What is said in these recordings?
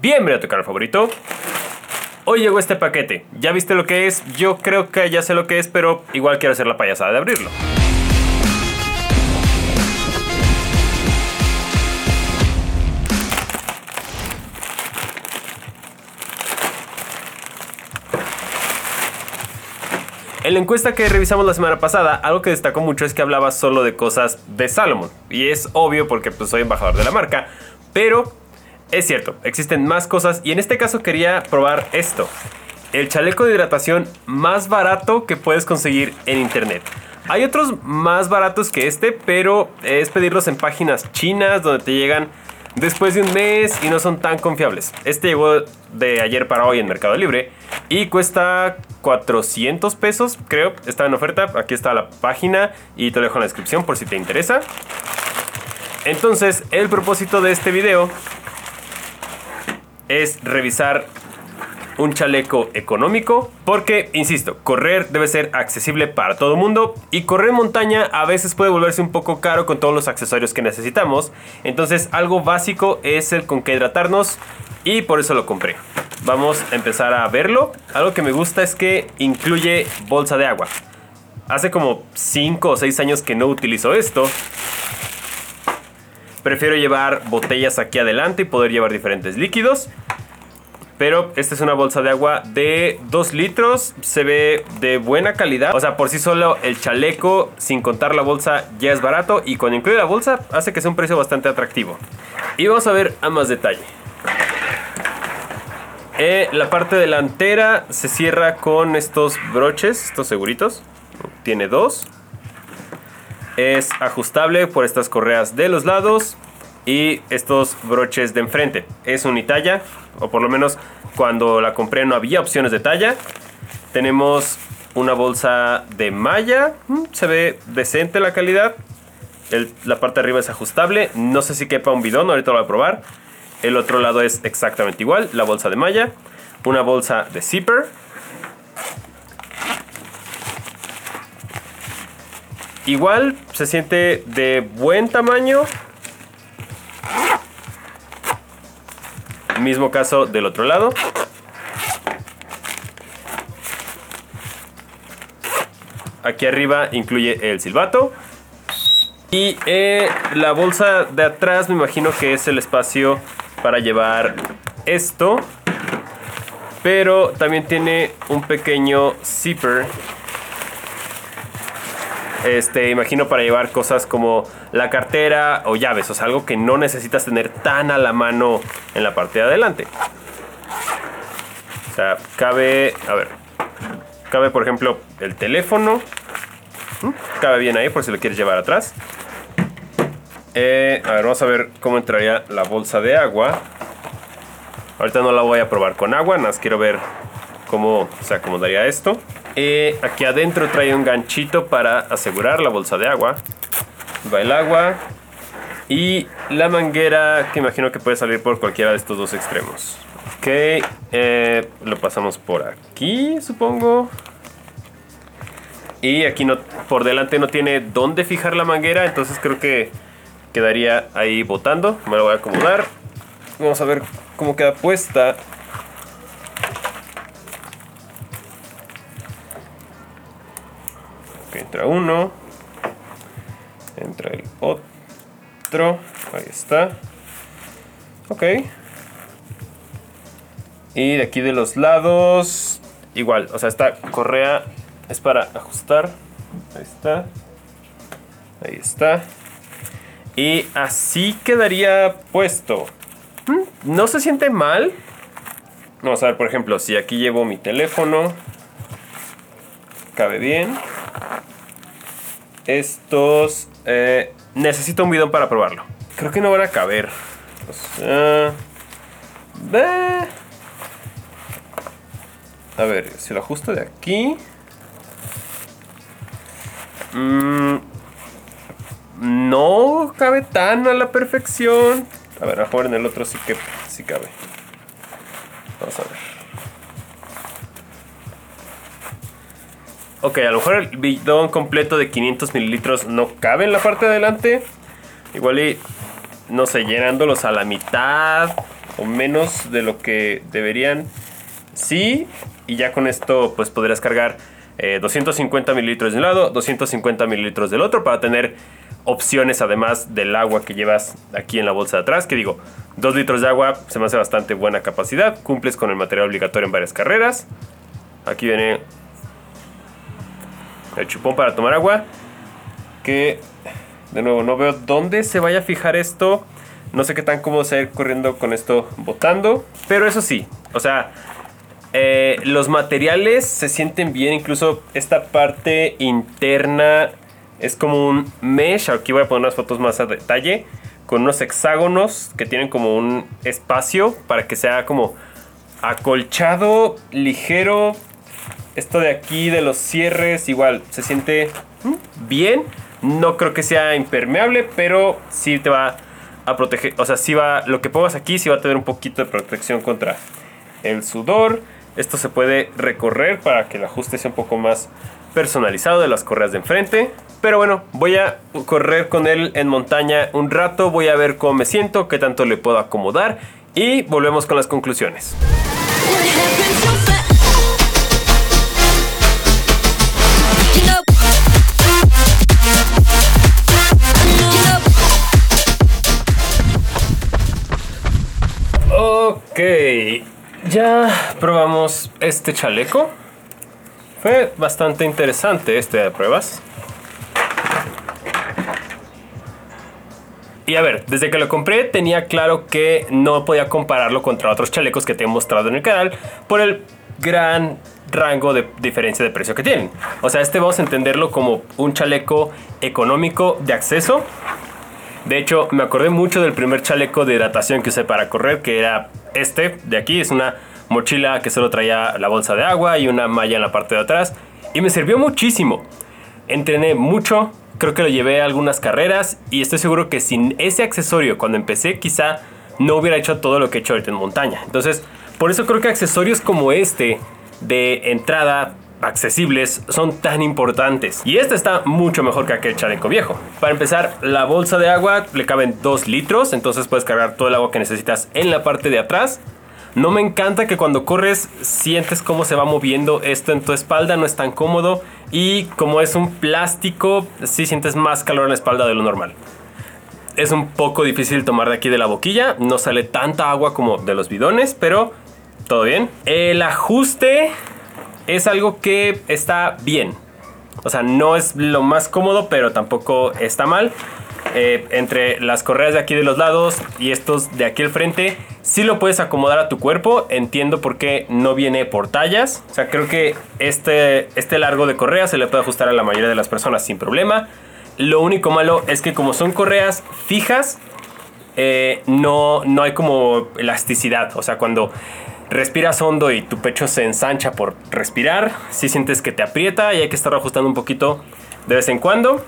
Bienvenido a tu canal favorito. Hoy llegó este paquete. ¿Ya viste lo que es? Yo creo que ya sé lo que es, pero igual quiero hacer la payasada de abrirlo. En la encuesta que revisamos la semana pasada, algo que destacó mucho es que hablaba solo de cosas de Salomon. Y es obvio porque pues, soy embajador de la marca. Pero es cierto, existen más cosas y en este caso quería probar esto. El chaleco de hidratación más barato que puedes conseguir en internet. Hay otros más baratos que este, pero es pedirlos en páginas chinas donde te llegan después de un mes y no son tan confiables. Este llegó de ayer para hoy en Mercado Libre y cuesta 400 pesos, creo. Está en oferta. Aquí está la página y te lo dejo en la descripción por si te interesa. Entonces, el propósito de este video es revisar un chaleco económico porque, insisto, correr debe ser accesible para todo el mundo y correr montaña a veces puede volverse un poco caro con todos los accesorios que necesitamos. Entonces algo básico es el con que hidratarnos y por eso lo compré. Vamos a empezar a verlo. Algo que me gusta es que incluye bolsa de agua. Hace como 5 o 6 años que no utilizo esto. Prefiero llevar botellas aquí adelante y poder llevar diferentes líquidos. Pero esta es una bolsa de agua de 2 litros. Se ve de buena calidad. O sea, por sí solo el chaleco, sin contar la bolsa, ya es barato. Y cuando incluye la bolsa, hace que sea un precio bastante atractivo. Y vamos a ver a más detalle. Eh, la parte delantera se cierra con estos broches, estos seguritos. Tiene dos. Es ajustable por estas correas de los lados y estos broches de enfrente. Es unitalla, o por lo menos cuando la compré no había opciones de talla. Tenemos una bolsa de malla, mm, se ve decente la calidad. la parte de arriba es ajustable, no sé si quepa un bidón, ahorita lo voy a probar. El otro lado es exactamente igual, la bolsa de malla. Una bolsa de zipper. Igual se siente de buen tamaño. Mismo caso del otro lado. Aquí arriba incluye el silbato. Y eh, la bolsa de atrás me imagino que es el espacio para llevar esto. Pero también tiene un pequeño zipper. Este, imagino para llevar cosas como la cartera o llaves. O sea, algo que no necesitas tener tan a la mano en la parte de adelante. O sea, cabe, a ver, cabe por ejemplo el teléfono. ¿Mm? Cabe bien ahí por si lo quieres llevar atrás. Eh, a ver, vamos a ver cómo entraría la bolsa de agua. Ahorita no la voy a probar con agua, nada más quiero ver cómo se acomodaría esto. Eh, aquí adentro trae un ganchito para asegurar la bolsa de agua. Va el agua. Y la manguera que imagino que puede salir por cualquiera de estos dos extremos. Ok, eh, lo pasamos por aquí, supongo. Y aquí no, por delante no tiene dónde fijar la manguera, entonces creo que quedaría ahí botando. Me lo voy a acomodar. Vamos a ver cómo queda puesta. Entra uno. Entra el otro. Ahí está. Ok. Y de aquí de los lados. Igual, o sea, esta correa es para ajustar. Ahí está. Ahí está. Y así quedaría puesto. Mm, no se siente mal. Vamos a ver, por ejemplo, si aquí llevo mi teléfono. Cabe bien. Estos... Eh, necesito un bidón para probarlo. Creo que no van a caber. O sea... A ver, si lo ajusto de aquí... Mmm no cabe tan a la perfección. A ver, mejor en el otro sí que sí cabe. Vamos a ver. Ok, a lo mejor el bidón completo de 500 mililitros no cabe en la parte de adelante. Igual y, no sé, llenándolos a la mitad. o menos de lo que deberían. Sí, y ya con esto pues podrías cargar 250 eh, mililitros de un lado, 250 mililitros del otro para tener opciones además del agua que llevas aquí en la bolsa de atrás. Que digo, 2 litros de agua se me hace bastante buena capacidad. Cumples con el material obligatorio en varias carreras. Aquí viene el chupón para tomar agua. Que de nuevo no veo dónde se vaya a fijar esto. No sé qué tan cómodo se ir corriendo con esto botando. Pero eso sí, o sea, eh, los materiales se sienten bien. Incluso esta parte interna es como un mesh. Aquí voy a poner unas fotos más a detalle. Con unos hexágonos que tienen como un espacio para que sea como acolchado, ligero. Esto de aquí de los cierres igual se siente bien. No creo que sea impermeable, pero sí te va a proteger. O sea, sí va. Lo que pongas aquí sí va a tener un poquito de protección contra el sudor. Esto se puede recorrer para que el ajuste sea un poco más personalizado de las correas de enfrente. Pero bueno, voy a correr con él en montaña un rato, voy a ver cómo me siento, qué tanto le puedo acomodar y volvemos con las conclusiones. Ok, ya probamos este chaleco. Fue bastante interesante este de pruebas. Y a ver, desde que lo compré tenía claro que no podía compararlo contra otros chalecos que te he mostrado en el canal por el gran rango de diferencia de precio que tienen. O sea, este vamos a entenderlo como un chaleco económico de acceso. De hecho, me acordé mucho del primer chaleco de hidratación que usé para correr, que era este de aquí. Es una mochila que solo traía la bolsa de agua y una malla en la parte de atrás. Y me sirvió muchísimo. Entrené mucho, creo que lo llevé a algunas carreras y estoy seguro que sin ese accesorio cuando empecé quizá no hubiera hecho todo lo que he hecho ahorita en montaña. Entonces, por eso creo que accesorios como este de entrada accesibles son tan importantes. Y este está mucho mejor que aquel chaleco viejo. Para empezar, la bolsa de agua le caben 2 litros, entonces puedes cargar todo el agua que necesitas en la parte de atrás. No me encanta que cuando corres sientes cómo se va moviendo esto en tu espalda, no es tan cómodo y como es un plástico, sí sientes más calor en la espalda de lo normal. Es un poco difícil tomar de aquí de la boquilla, no sale tanta agua como de los bidones, pero todo bien. El ajuste es algo que está bien. O sea, no es lo más cómodo, pero tampoco está mal. Eh, entre las correas de aquí de los lados y estos de aquí al frente, si lo puedes acomodar a tu cuerpo. Entiendo por qué no viene por tallas. O sea, creo que este, este largo de correa se le puede ajustar a la mayoría de las personas sin problema. Lo único malo es que como son correas fijas, eh, no, no hay como elasticidad. O sea, cuando respiras hondo y tu pecho se ensancha por respirar, si sientes que te aprieta y hay que estar ajustando un poquito de vez en cuando.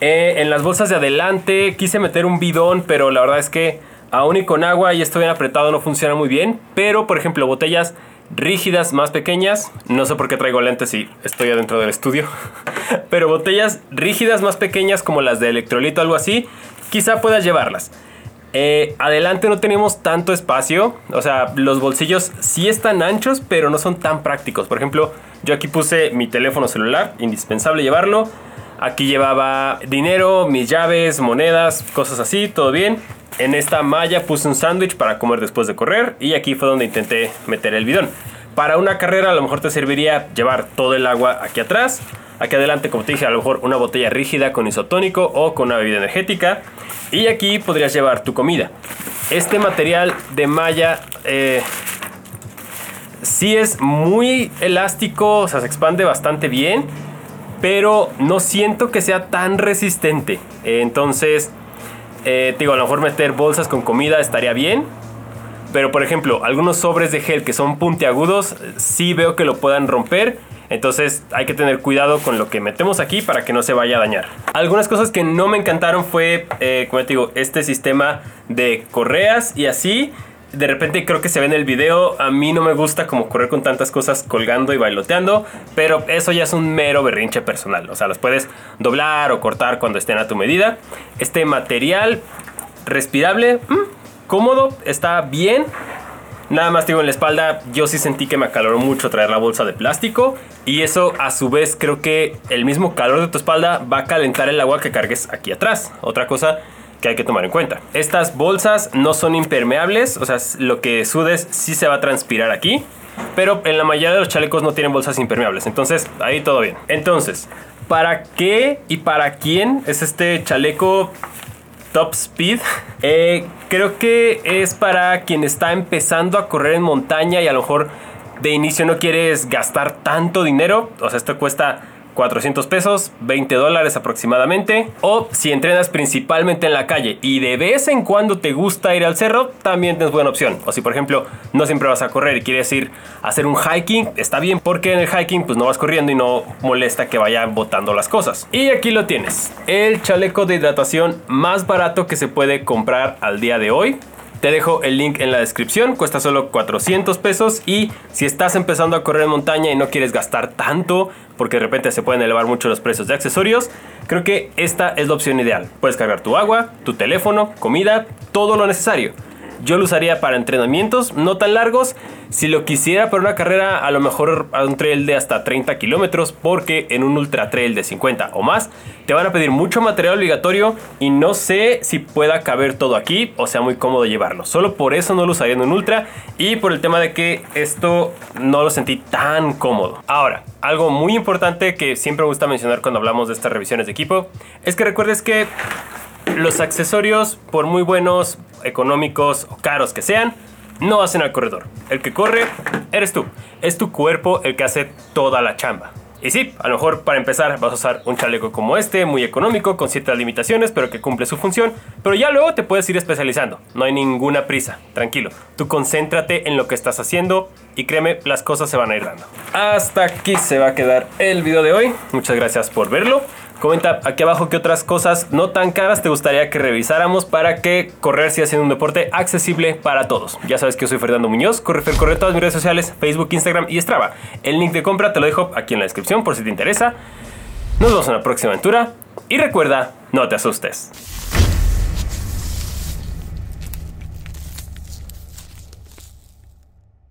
Eh, en las bolsas de adelante quise meter un bidón, pero la verdad es que aún y con agua y esto bien apretado no funciona muy bien. Pero, por ejemplo, botellas rígidas más pequeñas, no sé por qué traigo lentes si estoy adentro del estudio, pero botellas rígidas más pequeñas como las de electrolito algo así, quizá puedas llevarlas. Eh, adelante no tenemos tanto espacio, o sea, los bolsillos sí están anchos, pero no son tan prácticos. Por ejemplo, yo aquí puse mi teléfono celular, indispensable llevarlo. Aquí llevaba dinero, mis llaves, monedas, cosas así, todo bien. En esta malla puse un sándwich para comer después de correr y aquí fue donde intenté meter el bidón. Para una carrera a lo mejor te serviría llevar todo el agua aquí atrás. Aquí adelante, como te dije, a lo mejor una botella rígida con isotónico o con una bebida energética. Y aquí podrías llevar tu comida. Este material de malla eh, sí es muy elástico, o sea, se expande bastante bien pero no siento que sea tan resistente. entonces, eh, digo, a lo mejor meter bolsas con comida estaría bien. Pero por ejemplo, algunos sobres de gel que son puntiagudos, sí veo que lo puedan romper. Entonces hay que tener cuidado con lo que metemos aquí para que no se vaya a dañar. Algunas cosas que no me encantaron fue, eh, como te digo, este sistema de correas y así de repente creo que se ve en el video, a mí no me gusta como correr con tantas cosas colgando y bailoteando, pero eso ya es un mero berrinche personal, o sea, los puedes doblar o cortar cuando estén a tu medida. Este material respirable, mm, cómodo, está bien. Nada más digo en la espalda, yo sí sentí que me acaloró mucho traer la bolsa de plástico y eso a su vez creo que el mismo calor de tu espalda va a calentar el agua que cargues aquí atrás. Otra cosa que hay que tomar en cuenta. Estas bolsas no son impermeables, o sea, lo que sudes sí se va a transpirar aquí, pero en la mayoría de los chalecos no tienen bolsas impermeables, entonces ahí todo bien. Entonces, ¿para qué y para quién es este chaleco Top Speed. Eh, creo que es para quien está empezando a correr en montaña y a lo mejor de inicio no quieres gastar tanto dinero. O sea, esto cuesta 400 pesos, 20 dólares aproximadamente. O si entrenas principalmente en la calle y de vez en cuando te gusta ir al cerro, también tienes buena opción. O si por ejemplo no siempre vas a correr y quieres ir a hacer un hiking, está bien porque en el hiking pues no vas corriendo y no molesta que vayan botando las cosas. Y aquí lo tienes, el chaleco de hidratación más barato que se puede comprar al día de hoy. Te dejo el link en la descripción, cuesta solo 400 pesos y si estás empezando a correr en montaña y no quieres gastar tanto, porque de repente se pueden elevar mucho los precios de accesorios, creo que esta es la opción ideal. Puedes cargar tu agua, tu teléfono, comida, todo lo necesario. Yo lo usaría para entrenamientos no tan largos. Si lo quisiera para una carrera, a lo mejor a un trail de hasta 30 kilómetros, porque en un ultra trail de 50 o más te van a pedir mucho material obligatorio y no sé si pueda caber todo aquí o sea muy cómodo llevarlo. Solo por eso no lo usaría en un ultra y por el tema de que esto no lo sentí tan cómodo. Ahora, algo muy importante que siempre me gusta mencionar cuando hablamos de estas revisiones de equipo es que recuerdes que los accesorios, por muy buenos, económicos o caros que sean, no hacen al corredor. El que corre eres tú. Es tu cuerpo el que hace toda la chamba. Y sí, a lo mejor para empezar vas a usar un chaleco como este, muy económico, con ciertas limitaciones, pero que cumple su función. Pero ya luego te puedes ir especializando. No hay ninguna prisa, tranquilo. Tú concéntrate en lo que estás haciendo y créeme, las cosas se van a ir dando. Hasta aquí se va a quedar el video de hoy. Muchas gracias por verlo. Comenta aquí abajo qué otras cosas no tan caras te gustaría que revisáramos para que correr siga siendo un deporte accesible para todos. Ya sabes que yo soy Fernando Muñoz, corre corre todas mis redes sociales, Facebook, Instagram y Strava. El link de compra te lo dejo aquí en la descripción por si te interesa. Nos vemos en la próxima aventura y recuerda, no te asustes.